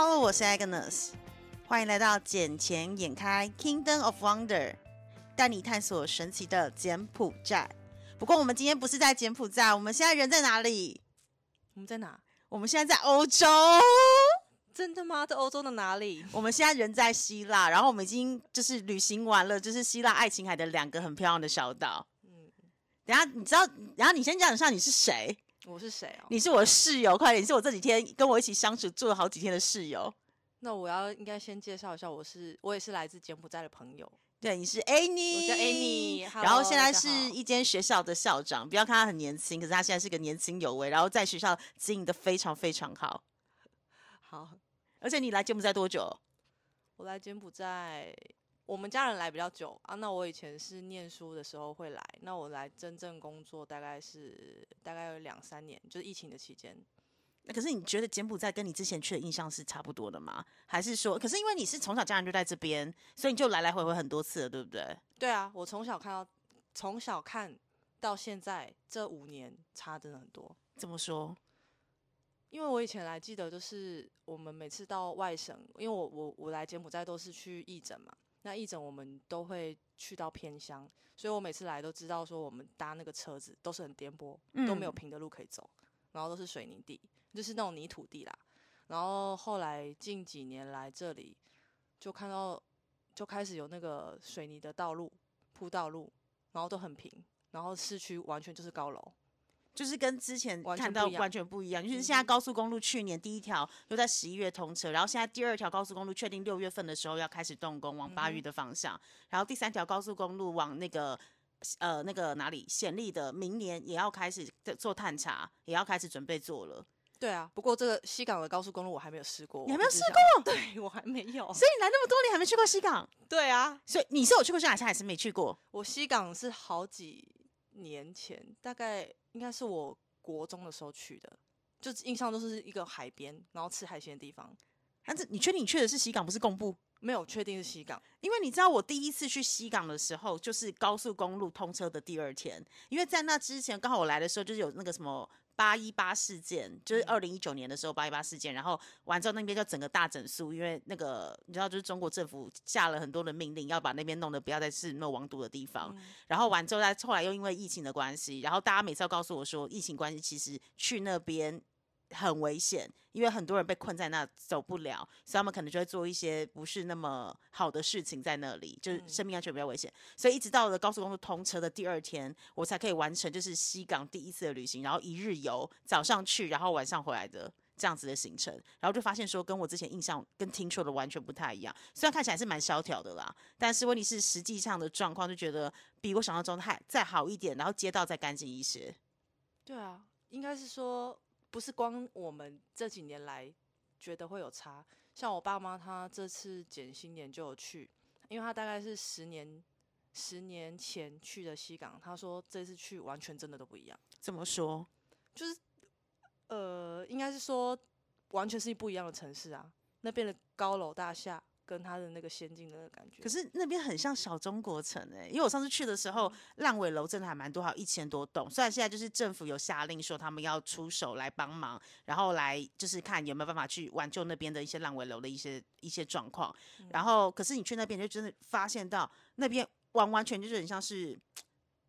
Hello，我是 Agnes，欢迎来到捡钱眼开 Kingdom of Wonder，带你探索神奇的柬埔寨。不过我们今天不是在柬埔寨，我们现在人在哪里？我们在哪？我们现在在欧洲。真的吗？在欧洲的哪里？我们现在人在希腊，然后我们已经就是旅行完了，就是希腊爱琴海的两个很漂亮的小岛。嗯，等下你知道，然后你先讲一下你是谁？我是谁哦？你是我的室友，快点！你是我这几天跟我一起相处住了好几天的室友。那我要应该先介绍一下，我是我也是来自柬埔寨的朋友。对，你是 Annie，我叫 Annie，然后现在是一间学校的校长。不要看他很年轻，可是他现在是个年轻有为，然后在学校经营的非常非常好。好。而且你来柬埔寨多久？我来柬埔寨，我们家人来比较久啊。那我以前是念书的时候会来，那我来真正工作大概是大概有两三年，就是疫情的期间。那可是你觉得柬埔寨跟你之前去的印象是差不多的吗？还是说，可是因为你是从小家人就在这边，所以你就来来回回很多次了，对不对？对啊，我从小看到从小看到现在这五年差真的很多。怎么说？因为我以前来记得，就是我们每次到外省，因为我我我来柬埔寨都是去义诊嘛，那义诊我们都会去到偏乡，所以我每次来都知道说我们搭那个车子都是很颠簸，都没有平的路可以走，然后都是水泥地，就是那种泥土地啦。然后后来近几年来这里，就看到就开始有那个水泥的道路铺道路，然后都很平，然后市区完全就是高楼。就是跟之前看到完全不一样，就是现在高速公路去年第一条又在十一月通车，然后现在第二条高速公路确定六月份的时候要开始动工，往巴育的方向，然后第三条高速公路往那个呃那个哪里显利的，明年也要开始做探查，也要开始准备做了。对啊，不过这个西港的高速公路我还没有试过，你还没有试过？对我还没有，所以你来那么多年还没去过西港？对啊，所以你是有去过西港，还是没去过？我西港是好几年前，大概。应该是我国中的时候去的，就印象都是一个海边，然后吃海鲜的地方。但是你确定你去的是西港，不是贡布？没有确定是西港，因为你知道我第一次去西港的时候，就是高速公路通车的第二天，因为在那之前刚好我来的时候就是有那个什么。八一八事件就是二零一九年的时候，八一八事件，然后完之后那边就整个大整肃，因为那个你知道，就是中国政府下了很多的命令，要把那边弄得不要再是那王毒的地方。然后完之后，再后来又因为疫情的关系，然后大家每次要告诉我说，疫情关系其实去那边。很危险，因为很多人被困在那走不了，所以他们可能就会做一些不是那么好的事情在那里，就是生命安全比较危险。所以一直到了高速公路通车的第二天，我才可以完成就是西港第一次的旅行，然后一日游，早上去，然后晚上回来的这样子的行程。然后就发现说，跟我之前印象跟听说的完全不太一样。虽然看起来是蛮萧条的啦，但是问题是实际上的状况就觉得比我想象中还再好一点，然后街道再干净一些。对啊，应该是说。不是光我们这几年来觉得会有差，像我爸妈他这次减新年就有去，因为他大概是十年十年前去的西港，他说这次去完全真的都不一样。怎么说？就是呃，应该是说完全是不一样的城市啊，那边的高楼大厦。跟它的那个先进的感觉，可是那边很像小中国城哎，因为我上次去的时候，烂尾楼真的还蛮多，还有一千多栋。虽然现在就是政府有下令说他们要出手来帮忙，然后来就是看有没有办法去挽救那边的一些烂尾楼的一些一些状况。然后，可是你去那边就真的发现到那边完完全就是很像是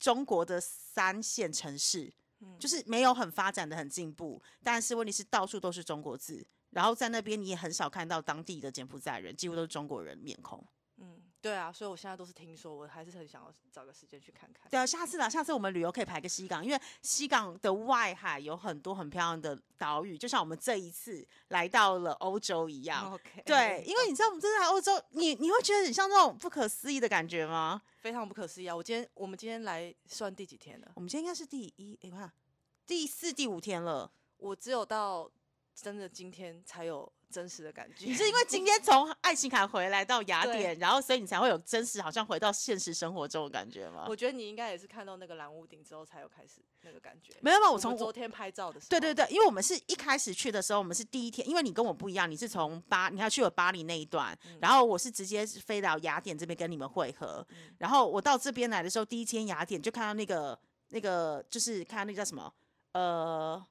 中国的三线城市，就是没有很发展的很进步，但是问题是到处都是中国字。然后在那边你也很少看到当地的柬埔寨人，几乎都是中国人面孔。嗯，对啊，所以我现在都是听说，我还是很想要找个时间去看看。对啊，下次啦，下次我们旅游可以排个西港，因为西港的外海有很多很漂亮的岛屿，就像我们这一次来到了欧洲一样。OK，对，因为你知道我们这次来欧洲，你你会觉得很像那种不可思议的感觉吗？非常不可思议啊！我今天我们今天来算第几天了？我们今天应该是第一，你看第四、第五天了。我只有到。真的今天才有真实的感觉，你是因为今天从爱琴海回来到雅典，然后所以你才会有真实，好像回到现实生活中的感觉吗？我觉得你应该也是看到那个蓝屋顶之后才有开始那个感觉。没有吧？我从昨天拍照的时候，对对对，因为我们是一开始去的时候，我们是第一天，因为你跟我不一样，你是从巴，你还去了巴黎那一段，然后我是直接飞到雅典这边跟你们会合，然后我到这边来的时候，第一天雅典就看到那个那个，就是看到那叫什么，呃。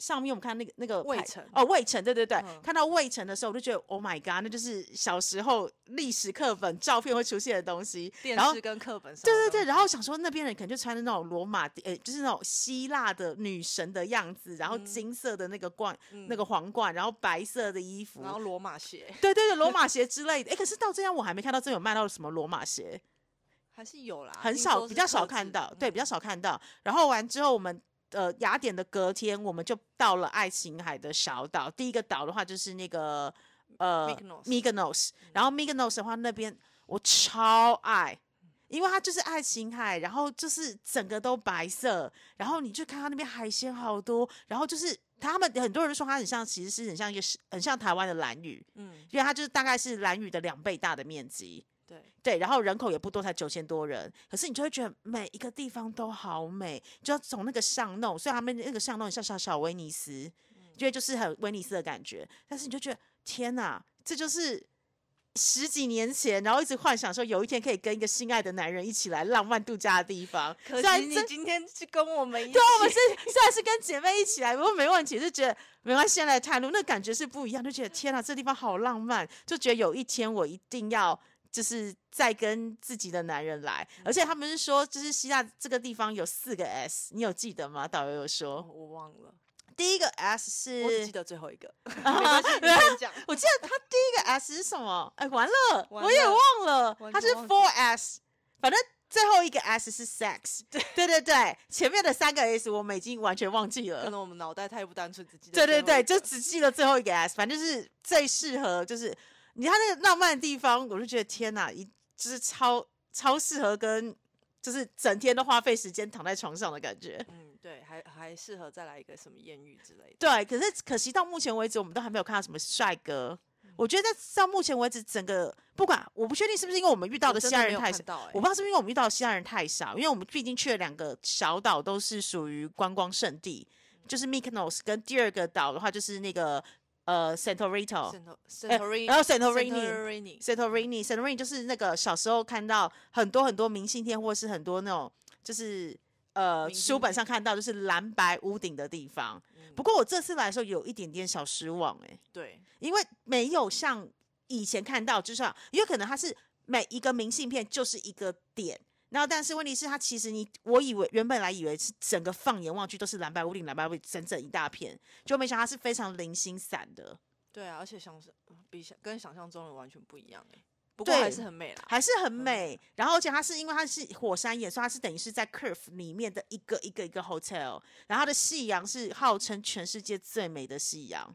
上面我们看那个那个牌卫城哦，魏城，对对对，嗯看到魏城的时候，我就觉得 Oh my God，那就是小时候历史课本照片会出现的东西。电然后视跟课本上，对对对，然后想说那边人可能就穿的那种罗马，呃，就是那种希腊的女神的样子，然后嗯金色的那个冠、那个皇冠，然后白色的衣服，然后罗马鞋对对对，罗马鞋之类的。哎，可是到这样我还没看到真有卖到什么罗马鞋。还是有啦，很少，比较少看到，嗯对，比较少看到。然后完之后，我们呃雅典的隔天，我们就到了爱琴海的小岛。第一个岛的话就是那个呃 Mykonos 然后 Mykonos 的话那边我超爱。因为它就是爱琴海，然后就是整个都白色，然后你去看它那边海鲜好多，然后就是他们很多人说它很像，其实是很像一个很像台湾的蓝屿，嗯，因为它就是大概是蓝屿的两倍大的面积。对，对，然后人口也不多，才九千多人，可是你就会觉得每一个地方都好美，就要从那个巷弄，虽然他们那个巷弄像小小威尼斯，因为就是很威尼斯的感觉，但是你就觉得天哪，这就是十几年前，然后一直幻想说有一天可以跟一个心爱的男人一起来浪漫度假的地方。可虽然你今天是跟我们一起，对，我们是虽然是跟姐妹一起来，不过没问题，就觉得没关系，先来探路，那感觉是不一样，就觉得天哪，这地方好浪漫，就觉得有一天我一定要就是再跟自己的男人来，而且他们是说，就是希腊这个地方有四个 S，你有记得吗？导游有哦说，我忘了，第一个 S 是，我只记得最后一个，没关系，你先讲。我记得他第一个 S 是什么？哎，完了，完我也忘了，他是 Four S，反正。最后一个 S 是 sex，对对对对，前面的三个 S 我们已经完全忘记了可。能我们脑袋太不单纯，只记得对对对，就只记得最后一个 S，反正就是最适合，就是你看那个浪漫的地方，我就觉得天哪，一就是超超适合跟，就是整天都花费时间躺在床上的感觉。嗯，对，还还适合再来一个什么艳遇之类的。对，可是可惜到目前为止，我们都还没有看到什么帅哥。我觉得到目前为止，整个不管我不确定是不是因为我们遇到的希腊人太少，我不知道是不是因为我们遇到的希腊人太少，因为我们毕竟去了两个小岛，都是属于观光胜地，就是 Mykonos 跟第二个岛的话就是那个呃然后 Santorini Santorini Santorini Santorini 就是那个小时候看到很多很多明信片，或是很多那种就是呃书本上看到就是蓝白屋顶的地方。不过我这次来的时候有一点点小失望哎、对，因为没有像以前看到，就像因为可能它是每一个明信片就是一个点。然后，但是问题是，它其实你，我以为原本来以为是整个放眼望去都是蓝白屋顶，蓝白屋顶整整一大片，就没想到它是非常零星散的。对啊，而且想是比想跟想象中的完全不一样哎，不过还是很美啦。还是很美。然后，而且它是因为它是火山岩，所以它是等于是在 Curve 里面的一个一个一个 hotel。然后它的夕阳是号称全世界最美的夕阳。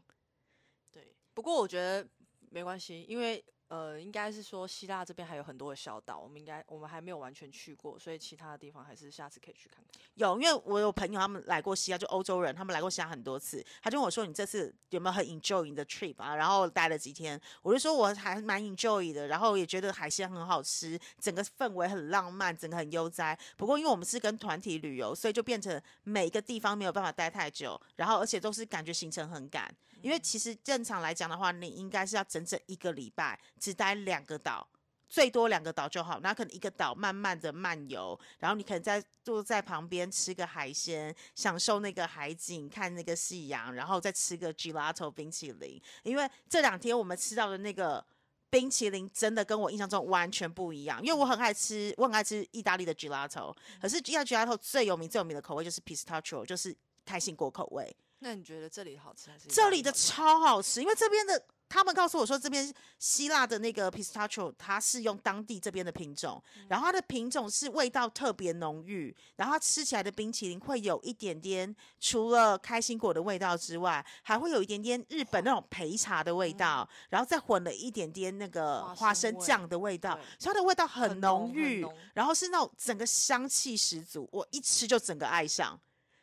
对，不过我觉得没关系，因为呃，应该是说希腊这边还有很多的小岛，我们应该我们还没有完全去过，所以其他的地方还是下次可以去看看。有，因为我有朋友他们来过西亚，就欧洲人，他们来过西亚很多次。他就问我说：“你这次有没有很 enjoy 你的 trip 啊？”然后待了几天，我就说我还蛮 enjoy 的，然后也觉得海鲜很好吃，整个氛围很浪漫，整个很悠哉。不过因为我们是跟团体旅游，所以就变成每一个地方没有办法待太久，然后而且都是感觉行程很赶。因为其实正常来讲的话，你应该是要整整一个礼拜，只待两个岛。最多两个岛就好，那可能一个岛慢慢的漫游，然后你可能在坐在旁边吃个海鲜，享受那个海景，看那个夕阳，然后再吃个 gelato 冰淇淋。因为这两天我们吃到的那个冰淇淋真的跟我印象中完全不一样，因为我很爱吃，我很爱吃意大利的 gelato，可是意大利 gelato 最有名最有名的口味就是 pistachio，就是开心果口味。那你觉得这里好吃还是这里的超好吃，因为这边的他们告诉我说，这边希腊的那个 pistachio 它是用当地这边的品种，然后它的品种是味道特别浓郁，然后它吃起来的冰淇淋会有一点点，除了开心果的味道之外，还会有一点点日本那种焙茶的味道，然后再混了一点点那个花花生酱的味道对，所以它的味道很很浓郁浓，然后是那种整个香气十足，我一吃就整个爱上。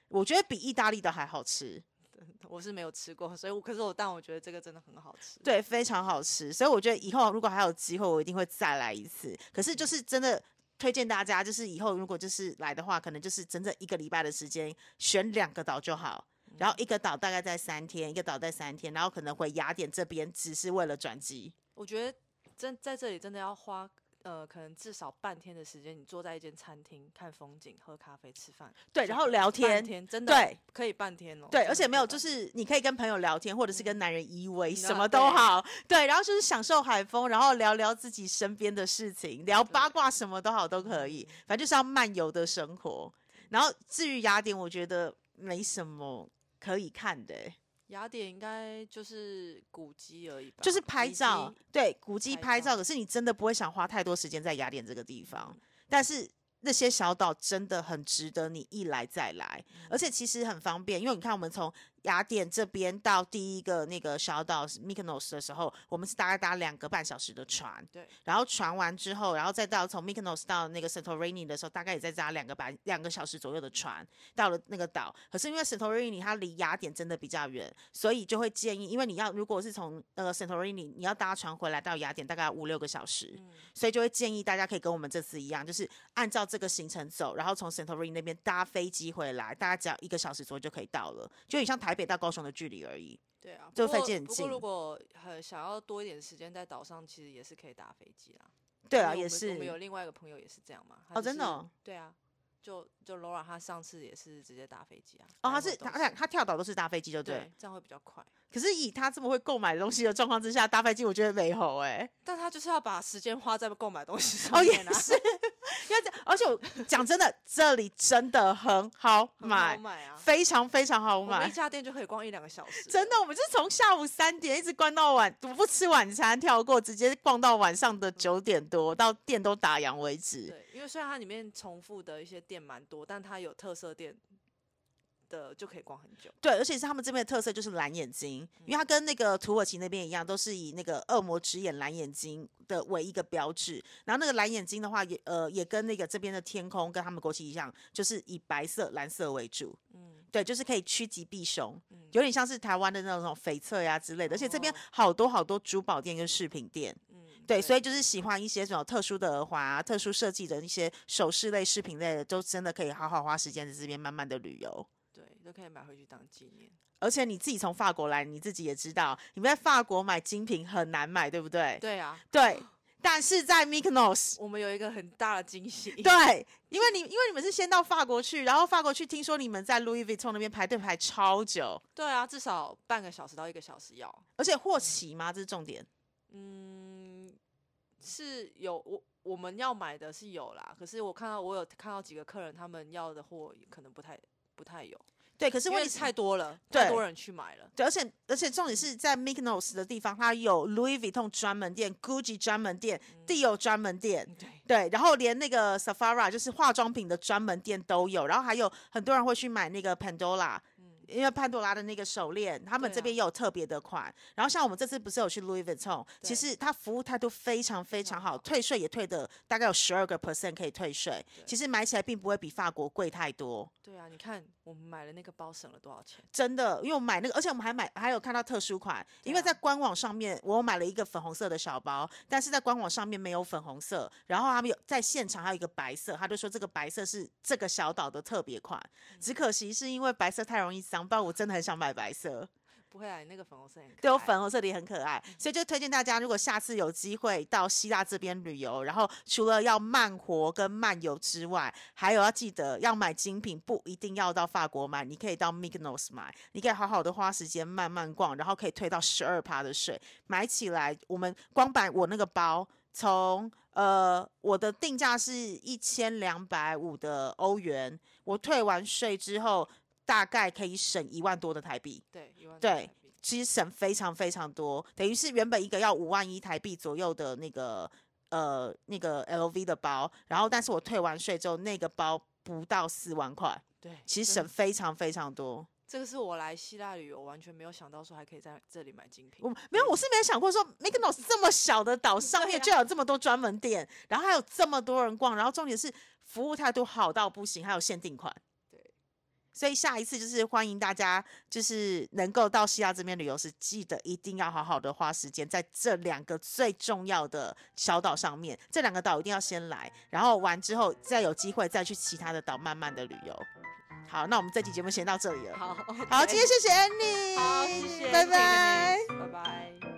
我觉得比意大利的还好吃。我是没有吃过，所以我可是我但我觉得这个真的很好吃。对，非常好吃，所以我觉得以后如果还有机会，我一定会再来一次。可是就是真的推荐大家，就是以后如果就是来的话，可能就是整整一个礼拜的时间，选两个岛就好。然后一个岛大概在三天，一个岛在三天，然后可能回雅典这边只是为了转机。我觉得真在这里真的要花呃，可能至少半天的时间，你坐在一间餐厅看风景、喝咖啡、吃饭，对，然后聊半天，天真的对可以半天哦。对，而且没有，就是你可以跟朋友聊天，或者是跟男人依偎，什么都好。对，然后就是享受海风，然后聊聊自己身边的事情，聊八卦，什么都好都可以。反正就是要漫游的生活。然后至于雅典，我觉得没什么可以看的欸、雅典应该就是古迹而已吧，就是拍照，对，古迹拍。照可是你真的不会想花太多时间在雅典这个地方，但是。那些小岛真的很值得你一来再来，而且其实很方便，因为你看我们从雅典这边到第一个那个小岛 Mykonos 的时候，我们是大概搭两个半小时的船，对，然后船完之后，然后再到从 Mykonos 到那个 Santorini 的时候，大概也在搭两个半两个小时左右的船到了那个岛。可是因为 Santorini 它离雅典真的比较远，所以就会建议，因为你要如果是从那个 Santorini 你要搭船回来到雅典，大概五六个小时，嗯。所以就会建议大家可以跟我们这次一样，就是按照这个行程走，然后从 Santorini 那边搭飞机回来，大概只要一个小时左右就可以到了，就很像台北到高雄的距离而已。对啊，就飞机很近不过如果很想要多一点时间在岛上，其实也是可以搭飞机啦。对啊，也是我们有另外一个朋友也是这样嘛。哦真的哦对啊，就就 Laura 她上次也是直接搭飞机啊。哦，他来回都是他他他跳岛都是搭飞机，就对这样会比较快。可是以她这么会购买东西的状况之下，搭飞机我觉得没好哎、但他就是要把时间花在购买东西上哦也是，因为这而且我讲真的，这里真的很好买，买啊。非常非常好买一。家店就可以逛一两个小时，真的，我们就是从下午三点一直逛到晚，我不吃晚餐，跳过，直接逛到晚上的九点多，到店都打烊为止。对，因为虽然它里面重复的一些店蛮多，但它有特色店的就可以逛很久。对，而且是他们这边的特色就是蓝眼睛，因为它跟那个土耳其那边一样，都是以那个恶魔之眼蓝眼睛的为一个标志。然后那个蓝眼睛的话也，呃也跟那个这边的天空跟他们国旗一样，就是以白色、蓝色为主。嗯，对，就是可以趋吉避凶，嗯有点像是台湾的那种翡翠呀之类的。而且这边哦好多好多珠宝店跟饰品店，嗯，对，所以就是喜欢一些这种特殊的耳环啊、特殊设计的一些首饰类、饰品类的，都真的可以好好花时间在这边慢慢的旅游。对，都可以买回去当纪念。而且你自己从法国来，你自己也知道，你们在法国买精品很难买，对不对？对啊，对。但是在 Mykonos，我们有一个很大的惊喜。对，因为你因为你们是先到法国去，然后法国去，听说你们在 Louis Vuitton 那边排队排超久，对啊，至少半个小时到一个小时要。而且货齐吗？这是重点。嗯，是有我我们要买的是有啦，可是我看到我有看到几个客人，他们要的货可能不太不太有，对，可是问题是太多了，太多人去买了。对，而且而且重点是在 Mykonos 的地方，它有 Louis Vuitton 专门店、GUCCI 专门店、Dior 专门店，对，对，然后连那个 Safara 就是化妆品的专门店都有，然后还有很多人会去买那个 Pandora。因为潘多拉的那个手链，他们这边也有特别的款。然后像我们这次不是有去 Louis Vuitton，其实它服务态度非常非常好，退税也退的大概有十二个 percent 可以退税。其实买起来并不会比法国贵太多。对啊，你看我们买了那个包省了多少钱？真的，因为我买那个，而且我们还买还有看到特殊款，因为在官网上面我买了一个粉红色的小包，但是在官网上面没有粉红色，然后他们有在现场还有一个白色，他就说这个白色是这个小岛的特别款，嗯只可惜是因为白色太容易脏，不然我真的很想买白色。不会啊，你那个粉红色很可对，我粉红色的也很可爱，所以就推荐大家，如果下次有机会到希腊这边旅游，然后除了要慢活跟漫游之外，还有要记得要买精品，不一定要到法国买，你可以到 Mykonos 买，你可以好好的花时间慢慢逛，然后可以退到十二趴的税，买起来我们光买我那个包从呃我的定价是一千两百五的欧元，我退完税之后大概可以省一万多的台币。对一万多对其实省非常非常多，等于是原本一个要五万一台币左右的那个呃那个 LV 的包，然后但是我退完税之后，那个包不到四万块，对，其实省非常非常多。这个是我来希腊旅游完全没有想到说还可以在这里买精品。我没有，我是没有想过说 Mykonos 这么小的岛 上面就有这么多专门店，然后还有这么多人逛，然后重点是服务态度好到不行，还有限定款。对，所以下一次就是欢迎大家，就是能够到希腊这边旅游时，记得一定要好好的花时间在这两个最重要的小岛上面，这两个岛一定要先来，然后完之后再有机会再去其他的岛慢慢的旅游。好，那我们这期节目先到这里了。好，好，今天谢谢 Annie，好，谢谢，拜拜。拜拜。